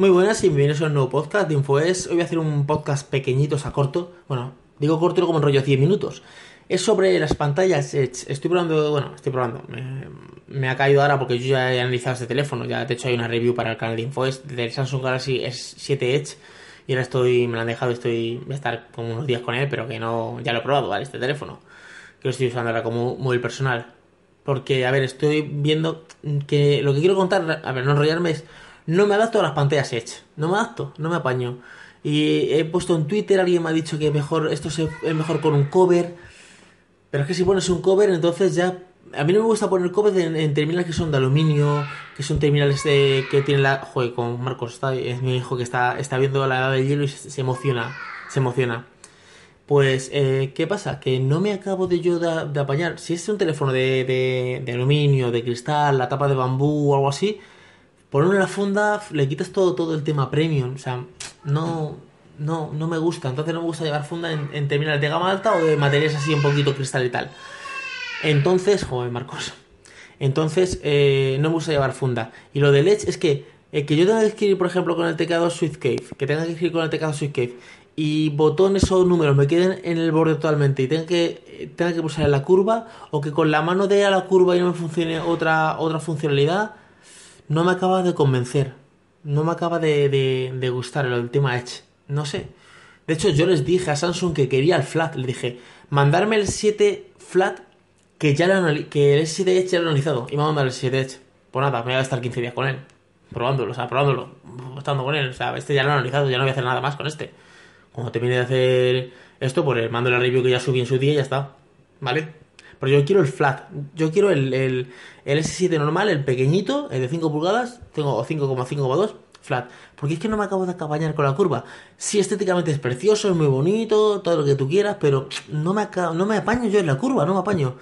Muy buenas y bienvenidos a un nuevo podcast de InfoES. Hoy voy a hacer un podcast pequeñito, o sea, corto. Bueno, digo corto como en rollo 10 minutos. Es sobre las pantallas Edge. Estoy probando, bueno, estoy probando. Me, ha caído ahora porque yo ya he analizado este teléfono. Ya de hecho hay una review para el canal de InfoES del Samsung Galaxy S7 Edge. Y ahora estoy, me lo han dejado, estoy, voy a estar como unos días con él, pero que no, ya lo he probado, ¿vale? Este teléfono. Que lo estoy usando ahora como móvil personal. Porque, a ver, estoy viendo que lo que quiero contar, a ver, no enrollarme es no me adapto a las pantallas Edge. No me adapto, no me apaño. Y he puesto en Twitter, alguien me ha dicho que mejor esto es mejor con un cover. Pero es que si pones un cover, entonces ya. A mí no me gusta poner covers en, terminales que son de aluminio, que son terminales de, que tienen la. Joder, con Marcos, está, es mi hijo que está, está viendo la edad del hielo y se, emociona. Se emociona. Pues, eh, ¿qué pasa? Que no me acabo de yo de, apañar. Si es un teléfono de, de, de aluminio, de cristal, la tapa de bambú o algo así, ponerlo en la funda le quitas todo, todo el tema premium. O sea, no, no, no me gusta. Entonces no me gusta llevar funda en, terminales de gama alta o de materiales así un poquito cristal y tal. Entonces, joder, Marcos. Entonces, eh, no me gusta llevar funda. Y lo de Edge es que, eh, que yo tenga que escribir, por ejemplo, con el teclado Cave que tenga que escribir con el teclado Cave y botones o números me queden en el borde totalmente y tenga que, eh, tenga que pulsar en la curva, o que con la mano dé a la curva y no me funcione otra, otra funcionalidad, no me acaba de convencer. No me acaba de, de, gustar el tema Edge. No sé. De hecho, yo les dije a Samsung que quería el flat. Le dije, mandarme el 7 flat que ya lo que el 7 Edge ya lo he analizado. Y me va a mandar el 7 Edge. Pues nada, me voy a estar 15 días con él. Probándolo, o sea, probándolo. Estando con él. O sea, este ya lo he analizado, ya no voy a hacer nada más con este. Cuando termine de hacer esto, pues mando la review que ya subí en su día y ya está. ¿Vale? Pero yo quiero el flat. Yo quiero el, el, S7 normal, el pequeñito, el de 5 pulgadas. Tengo 5,5,2 flat. Porque es que no me acabo de acabañar con la curva. Sí, estéticamente es precioso, es muy bonito, todo lo que tú quieras, pero no me, no me apaño yo en la curva, no me apaño.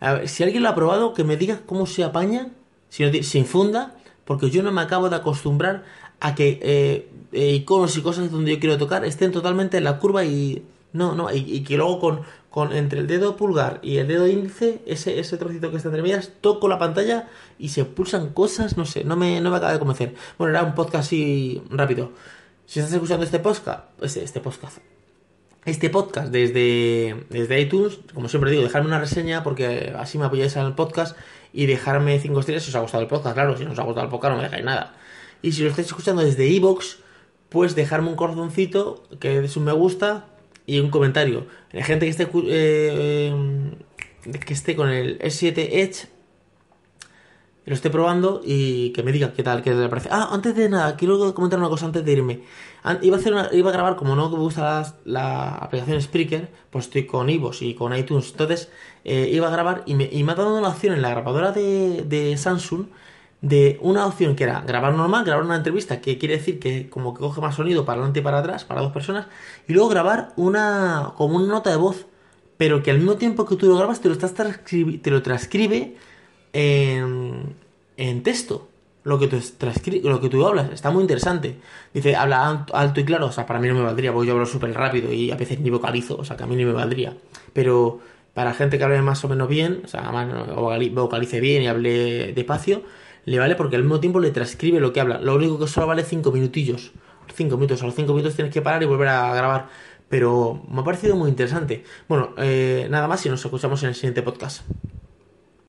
A ver, si alguien lo ha probado, que me diga cómo se apaña, si, sin funda, porque yo no me acabo de acostumbrar a que eh, eh, iconos y cosas donde yo quiero tocar estén totalmente en la curva y no, no, y, que luego con, con, entre el dedo pulgar y el dedo índice, ese, ese trocito que está entre medias, toco la pantalla y se pulsan cosas, no sé, no me, no me acaba de convencer. Bueno, era un podcast así rápido. Si estás escuchando este podcast, este, este podcast, este podcast desde, desde iTunes, como siempre digo, dejarme una reseña porque así me apoyáis el podcast y dejarme 5 estrellas si os ha gustado el podcast, claro, si no os ha gustado el podcast no me dejáis nada. Y si lo estáis escuchando desde iVoox, pues dejarme un corazoncito que es un me gusta y un comentario. La gente que esté, eh, que esté con el S7 Edge, lo esté probando y que me diga qué tal, qué le parece. Ah, antes de nada, quiero comentar una cosa antes de irme. Iba a, hacer iba a grabar, como no me gusta la, aplicación Spreaker, pues estoy con Ivos y con iTunes. Entonces, eh, iba a grabar y me, y me ha dado una opción en la grabadora de, de Samsung de una opción que era grabar normal, grabar una entrevista, que quiere decir que como que coge más sonido para adelante y para atrás, para dos personas, y luego grabar una como una nota de voz, pero que al mismo tiempo que tú lo grabas te lo, estás te lo transcribe en, en texto. Lo que, tú lo que tú hablas, está muy interesante. Dice, habla alto y claro, o sea, para mí no me valdría, porque yo hablo súper rápido y a veces ni vocalizo, o sea, que a mí ni me valdría. Pero para gente que hable más o menos bien, o sea, más vocalice bien y hable despacio, le vale porque al mismo tiempo le transcribe lo que habla. Lo único que solo vale 5 minutillos. 5 minutos, a los 5 minutos tienes que parar y volver a grabar. Pero me ha parecido muy interesante. Bueno, eh, nada más y nos escuchamos en el siguiente podcast.